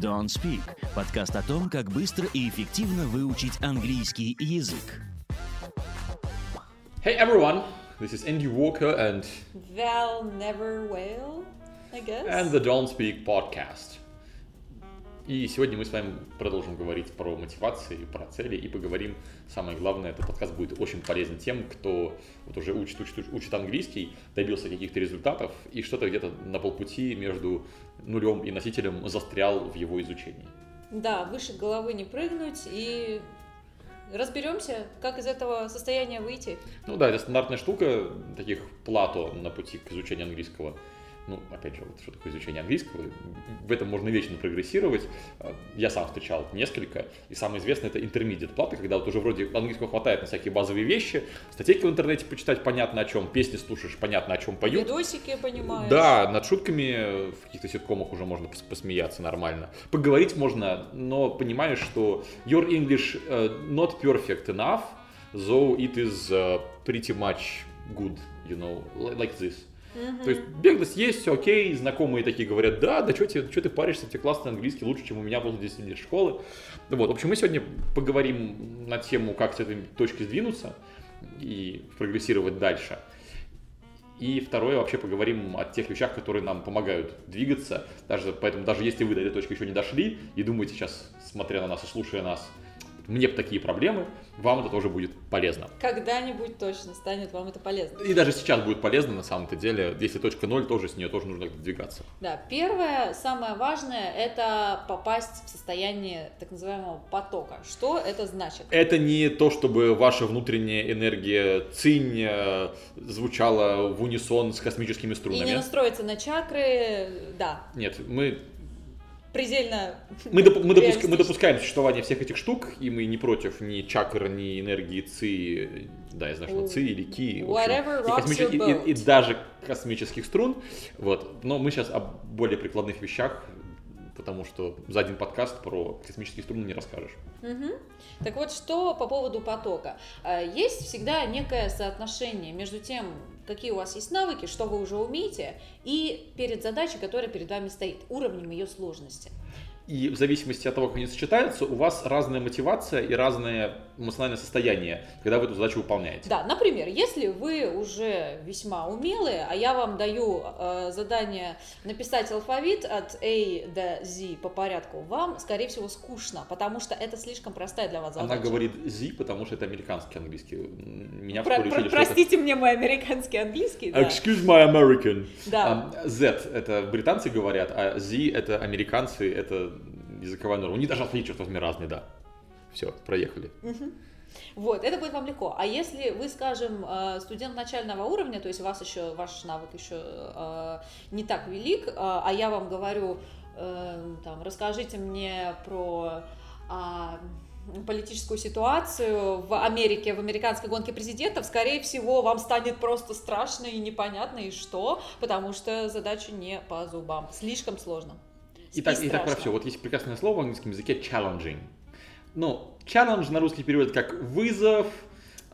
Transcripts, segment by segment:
Don't Speak – подкаст о том, как быстро и эффективно выучить английский язык. Hey everyone, this is Andy Walker and Val Never Whale, I guess. and the Don't Speak podcast. И сегодня мы с вами продолжим говорить про мотивации, про цели и поговорим, самое главное, этот подкаст будет очень полезен тем, кто вот уже учит, учит, учит английский, добился каких-то результатов и что-то где-то на полпути между нулем и носителем застрял в его изучении. Да, выше головы не прыгнуть и разберемся, как из этого состояния выйти. Ну да, это стандартная штука таких плато на пути к изучению английского. Ну, опять же, вот что такое изучение английского, в этом можно вечно прогрессировать. Я сам встречал несколько, и самое известное это intermediate платы, когда вот уже вроде английского хватает на всякие базовые вещи, статейки в интернете почитать понятно о чем, песни слушаешь понятно о чем поют. Видосики, понимаешь? Да, над шутками в каких-то ситкомах уже можно пос- посмеяться нормально. Поговорить можно, но понимаешь, что your English uh, not perfect enough, though it is uh, pretty much good, you know, li- like this. То есть беглость есть, все окей, знакомые такие говорят, да, да что ты паришься, тебе классный английский, лучше, чем у меня был 10 лет школы. Вот, в общем, мы сегодня поговорим на тему, как с этой точки сдвинуться и прогрессировать дальше. И второе, вообще поговорим о тех вещах, которые нам помогают двигаться. Даже, поэтому даже если вы до этой точки еще не дошли и думаете сейчас, смотря на нас и слушая нас, мне такие проблемы, вам это тоже будет полезно. Когда-нибудь точно станет вам это полезно. И даже сейчас будет полезно на самом-то деле. Если точка ноль, тоже с нее тоже нужно двигаться. Да, первое, самое важное, это попасть в состояние так называемого потока. Что это значит? Это не то, чтобы ваша внутренняя энергия цинь э, звучала в унисон с космическими И не струнами. настроиться на чакры, да, Нет, мы предельно Мы, доп- мы, допуск- мы допускаем существование всех этих штук, и мы не против ни чакр, ни энергии ци, да, я знаю, что ци или ки, общем, и, your и- и- и даже космических струн. Вот. Но мы сейчас о более прикладных вещах, потому что за один подкаст про космические струны не расскажешь. Мгм. Так вот, что по поводу потока? Э, Есть всегда некое соотношение между тем, какие у вас есть навыки, что вы уже умеете, и перед задачей, которая перед вами стоит, уровнем ее сложности. И в зависимости от того, как они сочетаются, у вас разная мотивация и разное эмоциональное состояние, когда вы эту задачу выполняете. Да, например, если вы уже весьма умелые, а я вам даю э, задание написать алфавит от A до Z по порядку, вам, скорее всего, скучно, потому что это слишком простая для вас задача. Она говорит «зи», потому что это американский английский. Меня Про- про- учили, что это- простите мне мой американский английский. да. Excuse my American. Да. А, Z это британцы говорят, а Z это американцы, это языковая норма. У них даже алфавит, черт возьми, разный, да. Все, проехали. Вот, это будет вам легко. А если вы, скажем, э, студент начального уровня, то есть у вас еще ваш навык еще э, не так велик, э, а я вам говорю, там, расскажите мне про а, политическую ситуацию в Америке, в американской гонке президентов, скорее всего, вам станет просто страшно и непонятно, и что, потому что задача не по зубам. Слишком сложно. Итак, И итак про страшно. все. Вот есть прекрасное слово в английском языке challenging. Ну, challenge на русский переводит как вызов.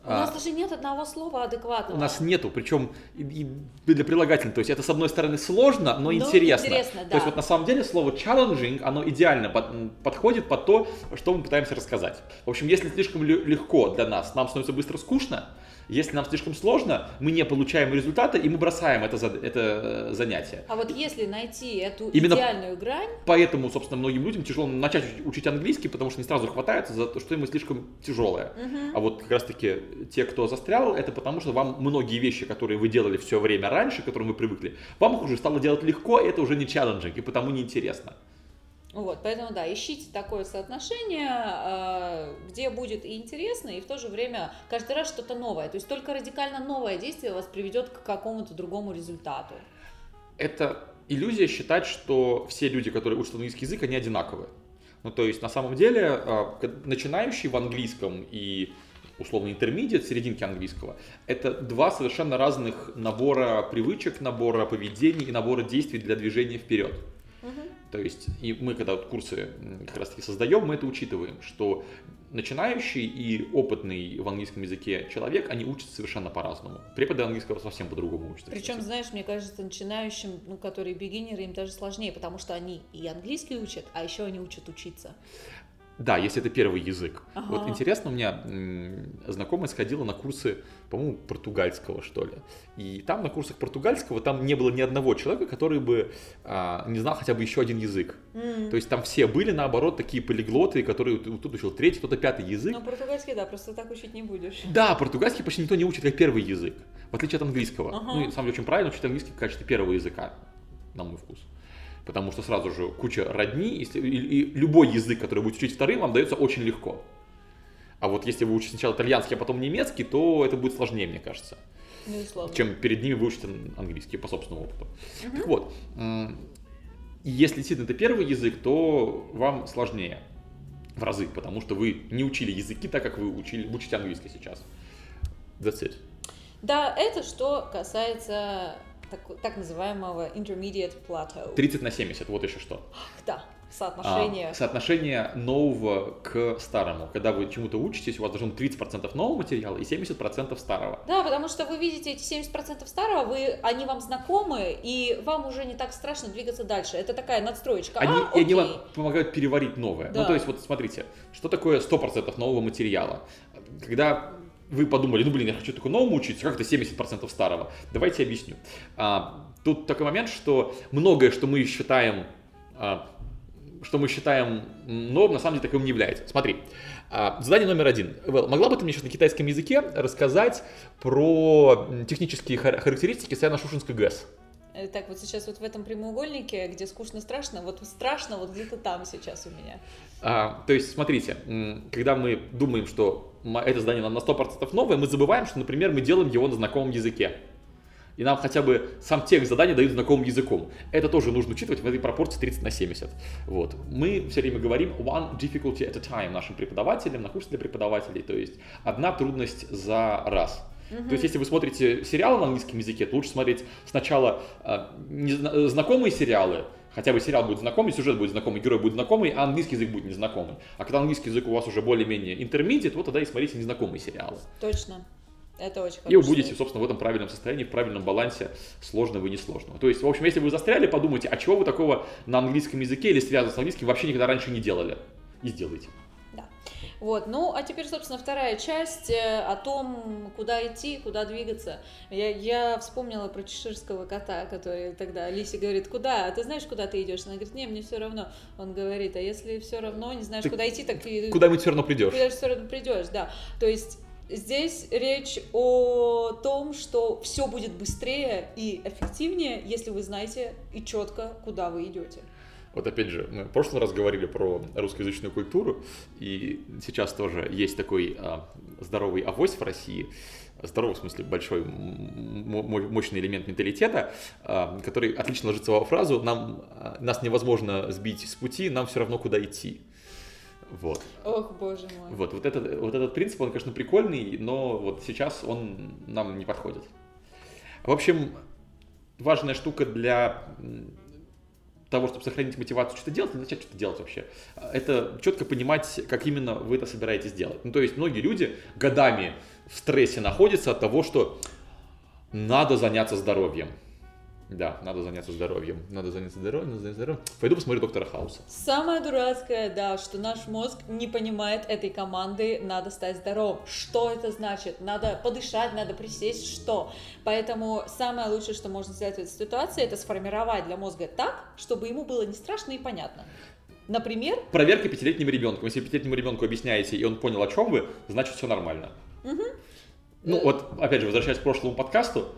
У нас а, даже нет одного слова адекватного. у нас нету, причем и- и для прилагательного. То есть это, с одной стороны, сложно, но, Но интересно. интересно, То да. есть вот на самом деле слово challenging, оно идеально под- подходит под то, что мы пытаемся рассказать. В общем, если слишком легко для нас, нам становится быстро скучно. Если нам слишком сложно, мы не получаем результата, и мы бросаем это, это э, занятие. А вот если найти эту Именно- идеальную грань, Поэтому, собственно, многим людям тяжело начать уч- учить английский, потому что не сразу хватается за то, что ему слишком тяжелое. А вот как раз-таки те, кто застрял, это потому что вам многие вещи, которые вы делали все время раньше, к которым вы привыкли, вам их уже стало делать легко, и это уже не челленджинг, и потому неинтересно. Вот, поэтому да, ищите такое соотношение, э, где будет и интересно, и в то же время каждый раз что-то новое. То есть только радикально новое действие вас приведет к какому-то другому результату. Это иллюзия считать, что все люди, которые учат английский язык, они одинаковые. Ну, то есть, на самом деле, к- начинающий в английском и условно интермедиат, серединки английского, это два совершенно разных набора привычек, набора поведений и набора действий для движения вперед. То есть, и мы, когда вот курсы как раз-таки создаем, мы это учитываем, что начинающий и опытный в английском языке человек, они учатся совершенно по-разному. Преподы английского совсем по-другому учатся. Причем, кстати. знаешь, мне кажется, начинающим, ну, которые бигинеры, им даже сложнее, потому что они и английский учат, а еще они учат учиться. Да, если это первый язык. Ага. Вот интересно, у меня знакомая сходила на курсы, по-моему, португальского, что ли. И там на курсах португальского там не было ни одного человека, который бы а, не знал хотя бы еще один язык. М. То есть там все были, наоборот, такие полиглоты, которые тут учил третий, кто-то пятый язык. Ну, португальский, да, просто так учить не будешь. Да, португальский почти никто не учит как первый язык, в отличие от английского. Ага. Ну, и, на самом деле, очень правильно учить английский в качестве первого языка, на мой вкус. Потому что сразу же куча родни, если- и, и любой язык, который вы будете учить вторым, вам дается очень легко. А вот если вы учите сначала итальянский, а потом немецкий, то это будет сложнее, мне кажется, Безусловно. чем перед ними выучить ан- английский по собственному опыту. Так вот, и если действительно это первый язык, то вам сложнее в разы, потому что вы не учили языки так, как вы учили, учите английский сейчас. That's it. Да, это что касается так, так называемого intermediate plateau. 30 на 70, вот еще что. Ах, Да, А, соотношение. соотношение нового к старому. Когда вы чему-то учитесь, у вас должно быть 30% нового материала и 70% старого. Да, потому что вы видите эти 70% старого, вы, они вам знакомы, и вам уже не так страшно двигаться дальше. Это такая надстроечка. Они, а, они вам помогают переварить новое. Да. Ну, то есть, вот смотрите, что такое 100% нового материала? Когда вы подумали, ну, блин, я хочу только новому учиться, как это 70% старого? Давайте объясню. А, тут такой момент, что многое, что мы считаем, а, что мы считаем новым, на самом деле таковым не является. Смотри, а, задание номер один. Вэл, могла бы ты мне сейчас на китайском языке рассказать про технические хар- характеристики Саяно-Шушинской ГЭС? Э, Так, вот сейчас вот в этом прямоугольнике, где скучно-страшно, вот страшно вот где-то там сейчас у меня. А, то есть, смотрите, когда мы думаем, что это задание нам на 100% новое, мы забываем, что, например, мы делаем его на знакомом языке. И нам хотя бы сам текст задания дают знакомым языком. Это тоже нужно учитывать в этой пропорции 30 на 70. Вот. Мы все время говорим one difficulty at a time нашим преподавателям, на курсе для преподавателей. То есть одна трудность за раз. То есть, если вы смотрите сериалы на английском языке, то лучше смотреть сначала незна- знакомые сериалы, хотя бы сериал будет знакомый, сюжет будет знакомый, герой будет знакомый, а английский язык будет незнакомый. А когда английский язык у вас уже более-менее интермедиат, вот тогда и смотрите незнакомые сериалы. Точно. Это очень И вы хорошо. будете, собственно, в этом правильном состоянии, в правильном балансе сложного и несложного. То есть, в общем, если вы застряли, подумайте, а чего вы такого на английском языке или связано с английским вообще никогда раньше не делали? И сделайте. Вот, ну, а теперь, собственно, вторая часть э, о том, куда идти, куда двигаться. Я, я вспомнила про чеширского кота, который тогда Алисе говорит, куда? А ты знаешь, куда ты идешь? Она говорит, не, мне все равно. Он говорит, а если все равно, не знаешь, Ты куда идти, так и Куда-нибудь все равно придешь. Ты все равно придешь, да. То есть здесь речь о том, что все будет быстрее и эффективнее, если вы знаете и четко, куда вы идете. Вот опять же, мы в прошлый раз говорили про русскоязычную культуру, и сейчас тоже есть такой а, здоровый авось в России, здоровый в смысле большой мощный элемент менталитета, а, который отлично ложится во фразу «нам, а, нас невозможно сбить с пути, нам все равно куда идти». Вот. Ох, боже мой. Вот, вот, этот, вот этот принцип, он, конечно, прикольный, но вот сейчас он нам не подходит. В общем, важная штука для того, чтобы сохранить мотивацию что-то делать, и начать что-то делать вообще, это четко понимать, как именно вы это собираетесь делать. Ну, то есть многие люди годами в стрессе находятся от того, что надо заняться здоровьем. Да, надо заняться здоровьем. Надо заняться здоровьем, надо заняться здоровьем. Пойду посмотрю доктора Хауса. Самое дурацкое, да, что наш мозг не понимает этой команды «надо стать здоровым». Что это значит? Надо подышать, надо присесть, что? Поэтому самое лучшее, что можно сделать в этой ситуации, это сформировать для мозга так, чтобы ему было не страшно и понятно. Например, Проверка пятилетним ребенком. Если пятилетнему ребенку объясняете, и он понял, о чем вы, значит все нормально. Ну вот, опять же, возвращаясь к прошлому подкасту,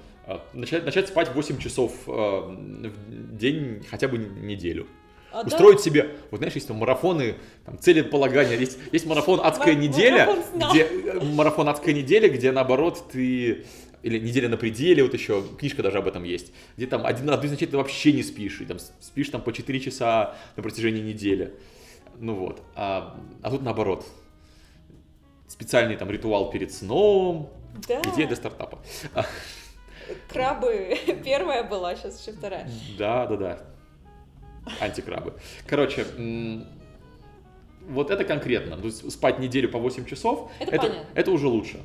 начать, начать спать 8 часов э, в день хотя бы неделю. а, да, Устроить себе, вот знаешь, есть там марафоны, там, целеполагания, есть, есть марафон «Адская неделя», марафон где, э, марафон «Адская неделя», где наоборот ты, или «Неделя на пределе», вот еще, книжка даже об этом есть, где там один, из ночей ты вообще не спишь, и там спишь там по 4 часа на протяжении недели. Ну вот, а, а тут наоборот, специальный там ритуал перед сном, да, идея для стартапа. Крабы, первая была, сейчас еще вторая. Да, да, да. Антикрабы. Короче, вот это конкретно. То есть спать неделю по 8 часов, Это это, понятно. это уже лучше.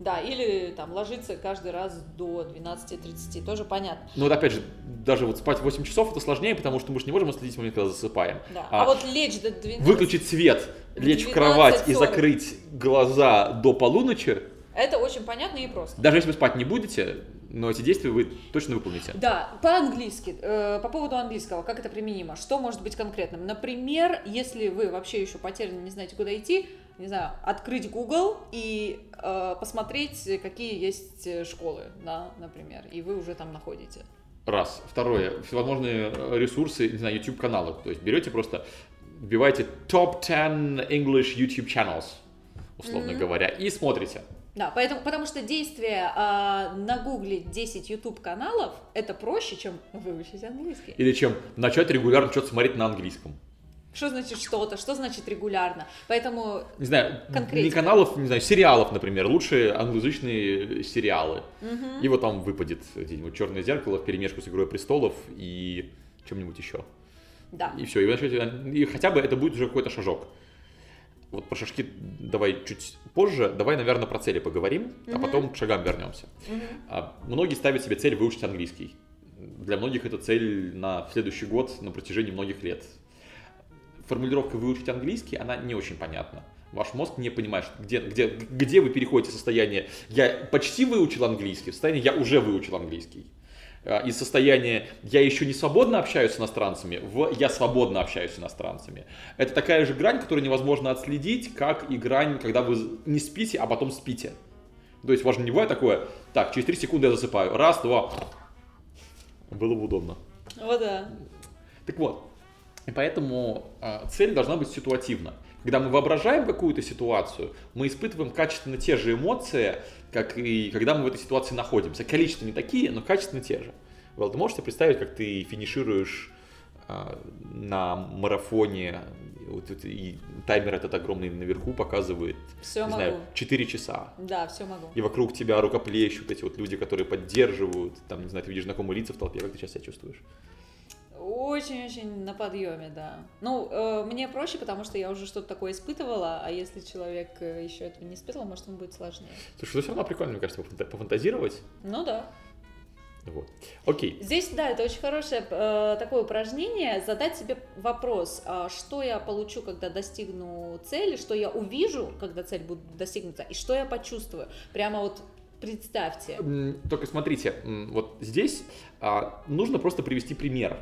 Да, или там ложиться каждый раз до 12.30, тоже понятно. Но вот опять же, даже вот спать 8 часов это сложнее, потому что мы же не можем отследить момент, когда засыпаем. Да. А, А вот лечь до 12, Выключить свет, лечь в 12:40. кровать и закрыть глаза до полуночи, это очень понятно и просто. даже если вы спать не будете, но эти действия вы точно выполните. Да, по-английски, э, по поводу английского, как это применимо? Что может быть конкретным? Например, если вы вообще еще потеряны, не знаете, куда идти, не знаю, открыть Google и э, посмотреть, какие есть э, школы, да, например, и вы уже там находите. Раз. Второе. Всевозможные э, ресурсы, не знаю, YouTube каналы. То есть берете просто, вбиваете top 10 English YouTube channels, условно говоря, и смотрите. Да, поэтому, потому что действие э, нагуглить 10 YouTube каналов это проще, чем выучить английский. Или чем начать регулярно что-то смотреть на английском. Что значит что-то? Что значит регулярно? Поэтому Не знаю, не Конкретика. каналов, не знаю, сериалов, например, лучшие англоязычные сериалы. И вот там выпадет где-нибудь «Черное зеркало» в перемешку с «Игрой престолов» и чем-нибудь еще. да. И все, и, и хотя бы это будет уже какой-то шажок. Вот про шажки давай чуть позже, давай, наверное, про цели поговорим, а потом к шагам вернемся. А, Многие ставят себе цель выучить английский. Для многих это цель на следующий год, на протяжении многих лет. Формулировка выучить английский, она не очень понятна. Ваш мозг не понимает, где, где, где вы переходите в состояние «я почти выучил английский» в состояние «я уже выучил английский». А, Из состояния «я еще не свободно общаюсь с иностранцами» в «я свободно общаюсь с иностранцами». Это такая же грань, которую невозможно отследить, как и грань, когда вы не спите, а потом спите. То есть важно не бывает такое, так, через 3 секунды я засыпаю, раз, два, было бы удобно. Вот да. Так вот, и поэтому а, цель должна быть ситуативна. Когда мы воображаем какую-то ситуацию, мы испытываем качественно те же эмоции, как и когда мы в этой ситуации находимся. Количество не такие, но качественно те же. Вэл, ты можешь себе представить, как ты финишируешь а, на марафоне, вот это- и таймер этот огромный наверху показывает, Все не могу. знаю, 4 часа. Да, все могу. И вокруг тебя рукоплещут эти вот люди, которые поддерживают, там, не знаю, ты видишь знакомые лица в толпе, как ты сейчас себя чувствуешь? Очень-очень на подъеме, да. Ну, э, мне проще, потому что я уже что-то такое испытывала, а если человек э, еще этого не испытывал, может, ему будет сложнее. Слушай, ну все равно прикольно, мне кажется, пофанта- пофантазировать. Ну да. Вот. Окей. Здесь, да, это очень хорошее э, такое упражнение, задать себе вопрос, а что я получу, когда достигну цели, что я увижу, когда цель будет достигнута, и что я почувствую. Прямо вот представьте. Только смотрите, вот здесь а, нужно просто привести пример.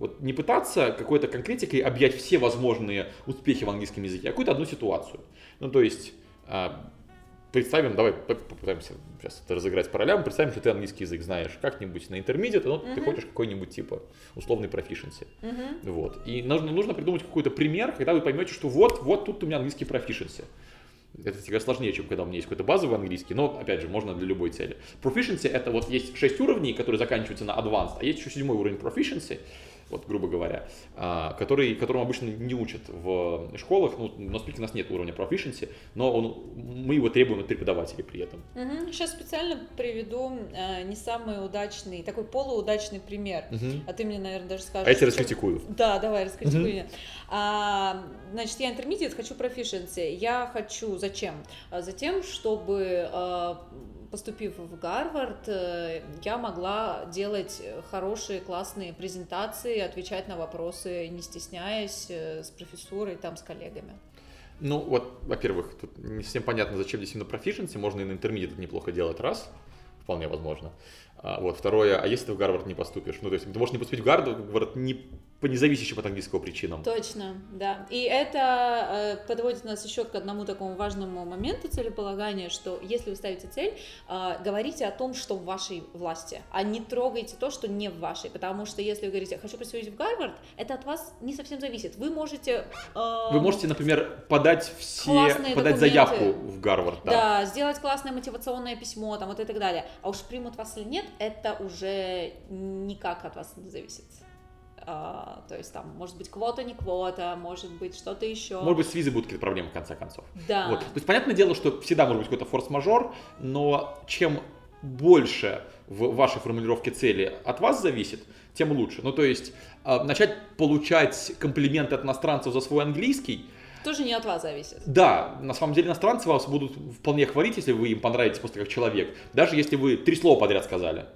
Вот не пытаться какой-то конкретикой объять все возможные успехи в английском языке, а какую-то одну ситуацию. Ну, то есть, а, представим, давай по- попытаемся сейчас это разыграть по ролям, представим, что ты английский язык знаешь как-нибудь на интермедиат, но ты хочешь какой-нибудь типа условный proficiency. Вот. И нужно, нужно придумать какой-то пример, когда вы поймете, что вот, вот тут у меня английский proficiency. Это всегда сложнее, чем когда у меня есть какой-то базовый английский, но, опять же, можно для любой цели. Proficiency — это вот есть 6 уровней, которые заканчиваются на advanced, а есть еще седьмой уровень proficiency, вот, грубо говоря, а, который, которому обычно не учат в школах, ну, на спике у нас нет уровня proficiency, но он, мы его требуем от преподавателей при этом. Сейчас специально приведу э, не самый удачный, такой полуудачный пример. Мгм. А ты мне, наверное, даже скажешь. А я тебя что- раскритикую. Да, давай, раскритикуй меня. А, значит, я интермедиат, хочу proficiency. Я хочу зачем? А, Затем, чтобы а, поступив в Гарвард, э, я могла делать хорошие, классные презентации, отвечать на вопросы, не стесняясь, э, с профессурой, там, с коллегами. Ну, вот, во-первых, тут не совсем понятно, зачем здесь именно proficiency, можно и на интермедиат неплохо делать, раз, вполне возможно. А, вот, второе, а если ты в Гарвард не поступишь? Ну, то есть ты можешь не поступить в Гарвард не по независящим от английского причинам. Точно, да. И это э, подводит нас еще к одному такому важному моменту целеполагания, что если вы ставите цель, э, говорите о том, что в вашей власти, а не трогайте то, что не в вашей. Потому что если вы говорите, хочу поступить в Гарвард, это от вас не совсем зависит. Вы можете... э, Вы можете, например, подать все, подать документы. заявку в Гарвард, да. Да, сделать классное мотивационное письмо, там вот и так далее. А уж примут вас или нет, это уже никак от вас не зависит. А, то есть там, может быть, квота, не квота, может быть, что-то еще. Может быть, с визой будут какие-то проблемы в конце концов. Да. Вот. То есть, понятное дело, что всегда может быть какой-то форс-мажор, но чем больше в вашей формулировке цели от вас зависит, тем лучше. Ну, то есть, э, начать получать комплименты от иностранцев за свой английский, Тоже не от вас зависит. да, на самом деле иностранцы вас будут вполне хвалить, если вы им понравитесь просто как человек, даже если вы три слова подряд сказали.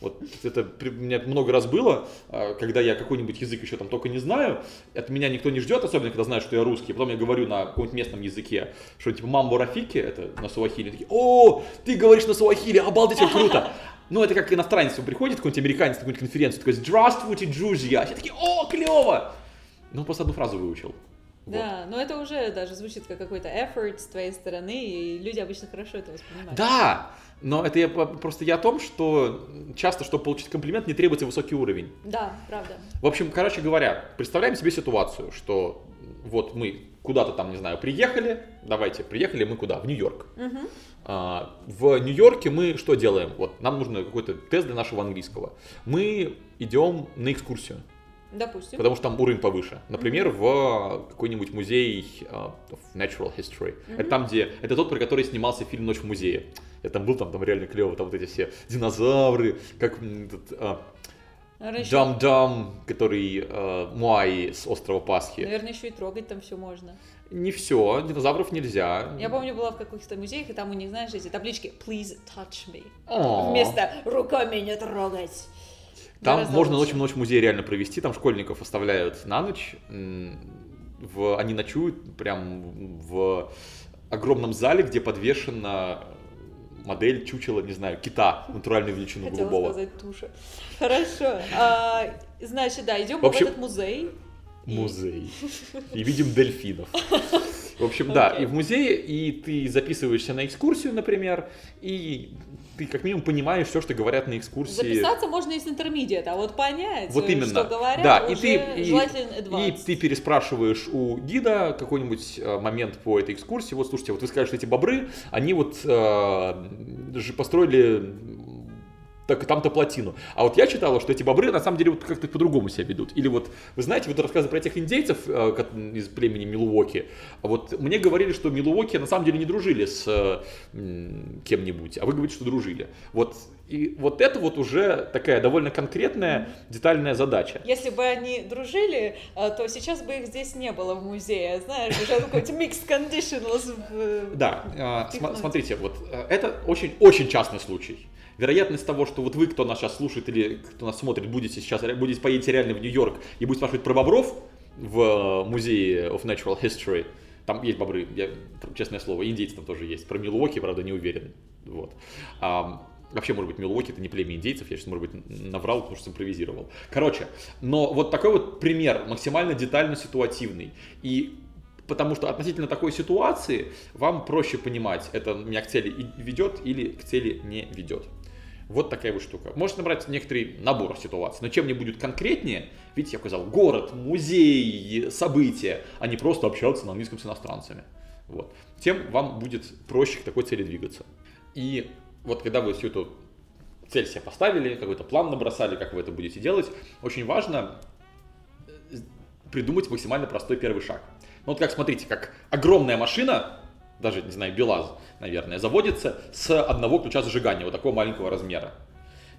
Вот это при- у меня много раз было, а, когда я какой-нибудь язык еще там только не знаю, от меня никто не ждет, особенно когда знают, что я русский, потом я говорю на каком-нибудь местном языке, что типа мамбо рафики, это на суахили, такие, о, ты говоришь на суахили, обалдеть, как круто. Ну, это как иностранец приходит, какой-нибудь американец на какую-нибудь конференцию, такой, здравствуйте, друзья, все такие, о, клево. Ну, просто одну фразу выучил. Вот. Да, но это уже даже звучит как какой-то effort с твоей стороны, и люди обычно хорошо это воспринимают. Да, но это я просто я о том, что часто, чтобы получить комплимент, не требуется высокий уровень. Да, правда. В общем, короче говоря, представляем себе ситуацию, что вот мы куда-то там, не знаю, приехали, давайте, приехали мы куда? В Нью-Йорк. Мгм. А, В Нью-Йорке мы что делаем? Вот нам нужно какой-то тест для нашего английского. Мы идем на экскурсию, Допустим. потому что там уровень повыше. Например, в какой-нибудь музей а, of Natural History. Это там, где... Это тот, про который снимался фильм «Ночь в музее». Я там был, там, там реально клево, там вот эти все динозавры, как этот, а, Наверное, еще, Дам-дам, который э, Муай с острова Пасхи. наверное, еще и трогать там все можно. Не все, динозавров нельзя. Я помню, была в каких-то музеях, и там у них, знаешь, эти таблички «Please touch me». О. Вместо «руками не трогать». Там Гораздо можно лучше. ночь в ночь музей реально провести, там школьников оставляют на ночь. В, они ночуют прям в огромном зале, где подвешена модель чучела, не знаю, кита, натуральную величину Хотела голубого. сказать туша. Хорошо. А, значит, да, идем В общем- в этот музей. И- Музей. И видим дельфинов. В общем, да, Окей. и в музее, и ты записываешься на экскурсию, например, и ты как минимум понимаешь все, что говорят на экскурсии. Записаться можно из интермедиат, а вот понять, Вот э, именно. что говорят, да, и ты, и, и ты переспрашиваешь у гида какой-нибудь э, момент по этой экскурсии. Вот слушайте, вот вы скажете, эти бобры, они вот э, же построили так, там-то плотину. А вот я читала, что эти бобры на самом деле вот как-то по-другому себя ведут. Или вот, вы знаете, вот рассказы про этих индейцев э, из племени Милуоки. Вот мне говорили, что Милуоки на самом деле не дружили с э, кем-нибудь, а вы говорите, что дружили. Вот, и вот это вот уже такая довольно конкретная, детальная задача. Если бы они дружили, э, то сейчас бы их здесь не было в музее, знаешь, уже какой-то mixed conditionals. Да, смотрите, вот это очень-очень частный случай. Вероятность того, что вот вы, кто нас сейчас слушает или кто нас смотрит, будете сейчас, будете поедете реально в Нью-Йорк и будете спрашивать про бобров в э, музее of Natural History, там есть бобры, я, честное слово, индейцы там тоже есть. Про Милуоки, правда, не уверен. Вот. Ам, вообще, может быть, Милуоки это не племя индейцев, я сейчас, может быть, наврал, потому что импровизировал. Короче, но вот такой вот пример, максимально детально ситуативный. И потому что относительно такой ситуации вам проще понимать, это меня к цели ведет или к цели не ведет. Вот такая вот штука. Можете набрать некоторый набор ситуаций, но чем мне будет конкретнее, видите, я сказал, город, музей, события, а не просто общаться на английском с иностранцами. Вот. Тем вам будет проще к такой цели двигаться. И вот когда вы всю эту цель себе поставили, какой-то план набросали, как вы это будете делать, очень важно э, придумать максимально простой первый шаг. Ну вот как, смотрите, как огромная машина, даже, не знаю, БелАЗ, наверное, заводится с одного ключа зажигания, вот такого маленького размера.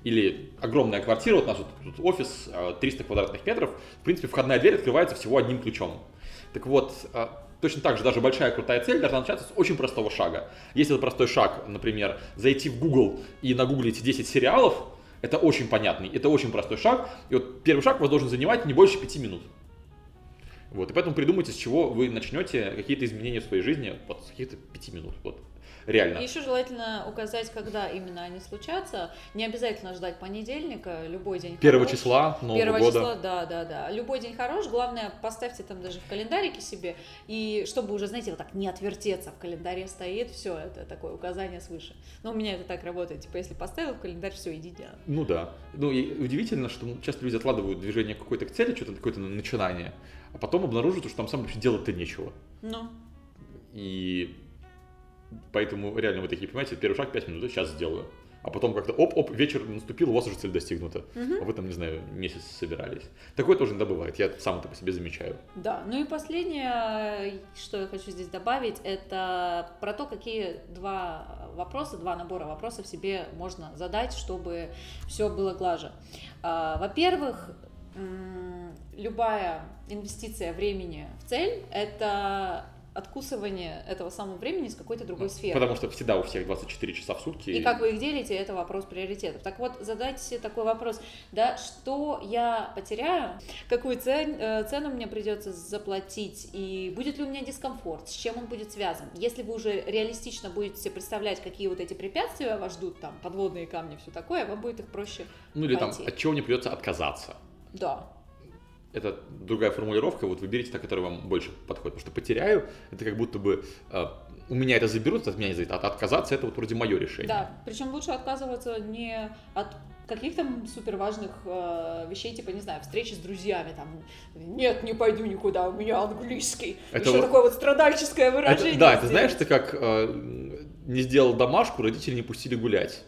Или огромная квартира, вот у нас вот тут офис, э, 300 квадратных метров, в принципе, входная дверь открывается всего одним ключом. Так вот, э, точно так же даже большая крутая цель должна начаться с очень простого шага. Если это простой шаг, например, зайти в Google и нагуглить 10 сериалов, это очень понятный, это очень простой шаг. И вот первый шаг у вас должен занимать не больше 5 минут. Вот, и поэтому придумайте, с чего вы начнете какие-то изменения в своей жизни вот с каких-то 5 минут. Вот, реально. И еще желательно указать, когда именно они случатся. Не обязательно ждать понедельника, любой день Первого хорош. числа Нового Первого года. числа, да, да, да. Любой день хорош, главное, поставьте там даже в календарике себе, и чтобы уже, знаете, вот так не отвертеться, в календаре стоит, все, это такое указание свыше. Но у меня это так работает, типа, если поставил в календарь, все, иди делай. Ну да. Ну и удивительно, что часто люди откладывают движение какой-то к цели, что-то какое-то начинание, а потом обнаруживают, что там сам вообще делать-то нечего. Ну, И поэтому реально вы такие, понимаете, первый шаг 5 минут, сейчас сделаю. А потом как-то оп-оп, вечер наступил, у вас уже цель достигнута. А вы там, не знаю, месяц собирались. Такое тоже иногда бывает, я сам это по себе замечаю. Да, ну и последнее, что я хочу здесь добавить, это про то, какие два вопроса, два набора вопросов себе можно задать, чтобы все было глаже. А, Во-первых, любая инвестиция времени в цель – это откусывание этого самого времени с какой-то другой сферы. Потому что всегда у всех 24 часа в сутки. И как вы их делите, это вопрос приоритетов. Так вот, задайте себе такой вопрос, да, что я потеряю, какую цен, э, цену мне придется заплатить, и будет ли у меня дискомфорт, с чем он будет связан. Если вы уже реалистично будете себе представлять, какие вот эти препятствия вас ждут, там, подводные камни, все такое, вам будет их проще Ну или там, пойти. от чего мне придется отказаться. Да, это другая формулировка, вот выберите та, которая вам больше подходит. Потому что потеряю, это как будто бы э, у меня это заберут, от меня не зависит, а отказаться это вот вроде мое решение. да. Причем лучше отказываться не от каких-то супер важных э, вещей, типа, не знаю, встречи с друзьями, там, нет, не пойду никуда, у меня английский. Это Еще вот- такое вот страдальческое Это- выражение. да, ты сделать. знаешь, ты как э, не сделал домашку, родители не пустили гулять.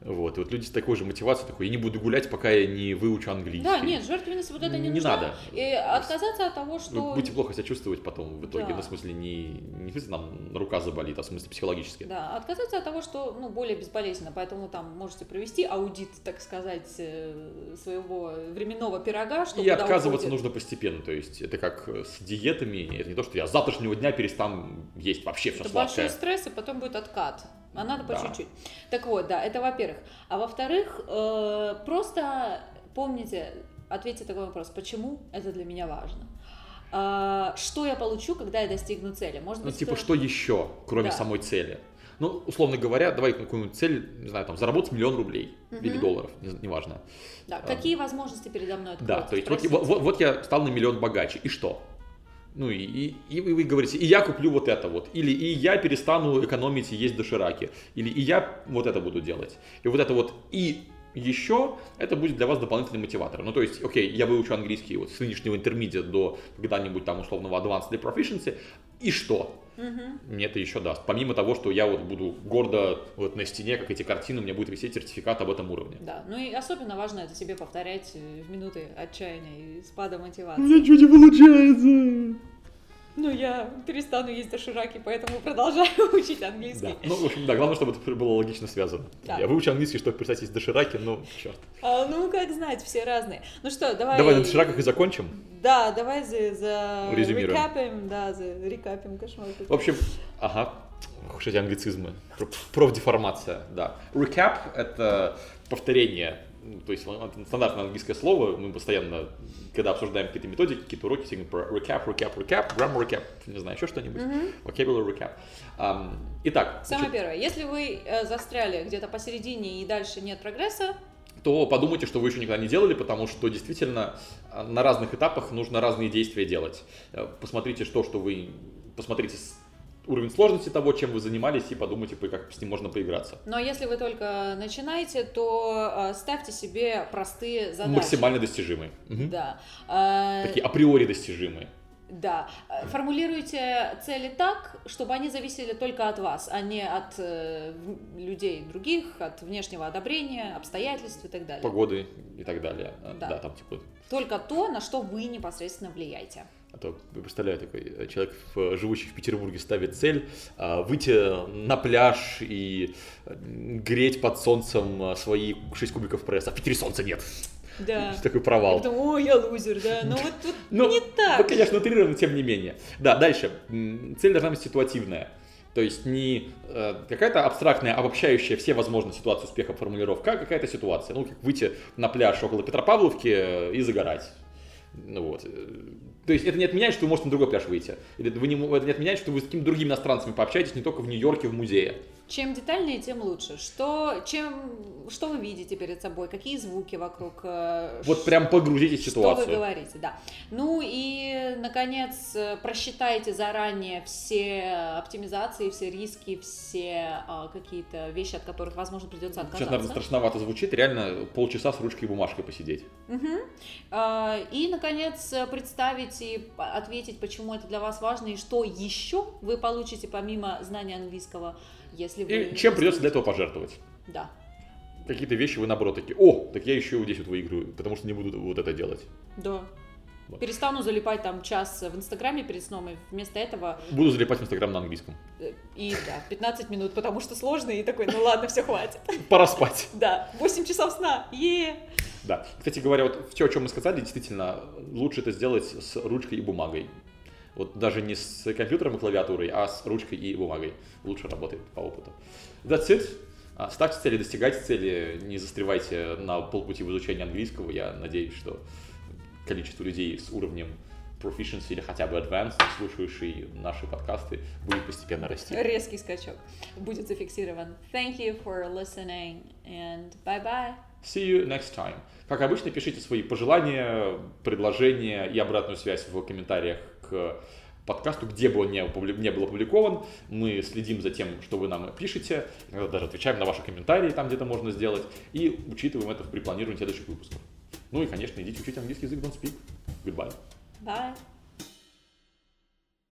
Вот, и вот люди с такой же мотивацией, такой, я не буду гулять, пока я не выучу английский. Да, нет, жертвенность вот это не, Не нужна. надо. И отказаться от того, Вы что... будете плохо себя чувствовать потом в итоге, Да. ну, в смысле, не, не в смысле, там, рука заболит, а в смысле психологически. Да, отказаться от того, что ну, более безболезненно, поэтому там можете провести аудит, так сказать, э, своего временного пирога, что И отказываться уходит. нужно постепенно, то есть это как с диетами, это не то, что я с завтрашнего дня перестану есть вообще все Это сладкое. большой стресс, и потом будет откат. А надо по Да. чуть-чуть. Так вот, да, это во-первых. А во-вторых, э, просто помните, ответьте такой вопрос, почему это для меня важно? А, что я получу, когда я достигну цели? Может Ну, быть, типа, стоит- что еще, кроме Да. самой цели? Ну, условно говоря, давай какую-нибудь цель, не знаю, там, заработать миллион рублей или Мгм. долларов, не- неважно. Да, какие возможности передо мной Да, откроются? то есть вот, вот- вот я стал на миллион богаче, и что? Ну и, и, и вы, говорите, и я куплю вот это вот, или и я перестану экономить и есть дошираки, или и я вот это буду делать. И вот это вот и еще, это будет для вас дополнительный мотиватор. Ну то есть, окей, я выучу английский вот с нынешнего интермедиа до когда-нибудь там условного advanced или proficiency, и что? Мгм. Мне это еще даст. Помимо того, что я вот буду гордо вот на стене, как эти картины, у меня будет висеть сертификат об этом уровне. Да, ну и особенно важно это себе повторять э, в минуты отчаяния и спада мотивации. ничего не получается. Ну, я перестану есть дошираки, поэтому продолжаю учить английский. Да. Ну, в общем, да, главное, чтобы это было логично связано. Да. Я выучил английский, чтобы писать из дошираки, ну, черт. А, ну, как знать, все разные. Ну что, давай... Давай на дошираках и закончим. Да, давай за, за Резюмируем. рекапим, да, за рекапим кошмар. В общем, ага, Ох, эти англицизмы. Про- Профдеформация, да. Recap — это повторение, ну, то есть стандартное английское слово, мы постоянно, когда обсуждаем какие-то методики, какие-то уроки, всегда про recap, recap, recap, grammar recap, не знаю, еще что-нибудь, vocabulary recap. Ам, Итак, Самое значит, первое, если вы э, застряли где-то посередине и дальше нет прогресса, то подумайте, что вы еще никогда не делали, потому что действительно а, на разных этапах нужно разные действия делать. Э, Посмотрите, что, что вы... Посмотрите уровень сложности того, чем вы занимались, и подумайте, по- как с ним можно поиграться. но если вы только начинаете, то э, ставьте себе простые задачи. Максимально достижимые. Мгм. Да. Э, Такие априори достижимые. Да. Формулируйте цели так, чтобы они зависели только от вас, а не от э, людей других, от внешнего одобрения, обстоятельств и так далее. Погоды и так далее. А, Да. Да, там типа... Только то, на что вы непосредственно влияете. А то, представляю, такой э, человек, в- живущий в Петербурге, ставит цель а, выйти на пляж и э, греть под солнцем свои 6 кубиков пресса. А в Питере солнца нет. Да. Такой провал. Потом, ой, я лузер, да. Но вот тут Ну, не Ну, так. конечно, утрированно, тем не менее. Да, дальше. Цель должна быть ситуативная. То есть не э, какая-то абстрактная, обобщающая все возможные ситуации успеха формулировка, а какая-то ситуация. Ну, как выйти на пляж около Петропавловки э, и загорать. Ну вот. То есть это не отменяет, что вы можете на другой пляж выйти. Или вы не, это не отменяет, что вы с какими-то другими иностранцами пообщаетесь не только в Нью-Йорке, в музее. Чем детальнее, тем лучше. Что, чем, что вы видите перед собой, какие звуки вокруг. э, Вот прям погрузитесь в Что ситуацию. вы говорите, да. Ну и, наконец, э, просчитайте заранее все оптимизации, все риски, все а, какие-то вещи, от которых, возможно, придется Сейчас, наверное, отказаться. страшновато звучит. Реально полчаса с ручкой и бумажкой посидеть. А, И, наконец, представить п- ответить, почему это для вас важно и что еще вы получите помимо знания английского, если вы... И чем придется для этого пожертвовать. Да. какие-то вещи вы наоборот такие, о, так я еще здесь вот выиграю, потому что не буду вот это делать. Да. Вот. Перестану залипать там час в Инстаграме перед сном, и вместо этого Буду залипать в Инстаграм на английском. э, и да, 15 минут, потому что сложно, и такой, ну ладно, все, хватит. Пора спать. Да, 8 часов сна, е Да. Кстати говоря, вот все, о чем мы сказали, действительно, лучше это сделать с ручкой и бумагой. Вот даже не с компьютером и клавиатурой, а с ручкой и бумагой. Лучше работает по опыту. That's it. А, Ставьте цели, достигайте цели, не застревайте на полпути в изучении английского. Я надеюсь, что количество людей с уровнем proficiency или хотя бы advanced, слушающие наши подкасты, будет постепенно расти. Резкий скачок будет зафиксирован. Thank you for listening, and bye-bye. See you next time. Как обычно, пишите свои пожелания, предложения и обратную связь в комментариях к подкасту, где бы он не, не был опубликован. Мы следим за тем, что вы нам пишете, иногда даже отвечаем на ваши комментарии, там где-то можно сделать, и учитываем это при планировании следующих выпусков. Ну и, конечно, идите учить английский язык, don't speak. Goodbye. Bye.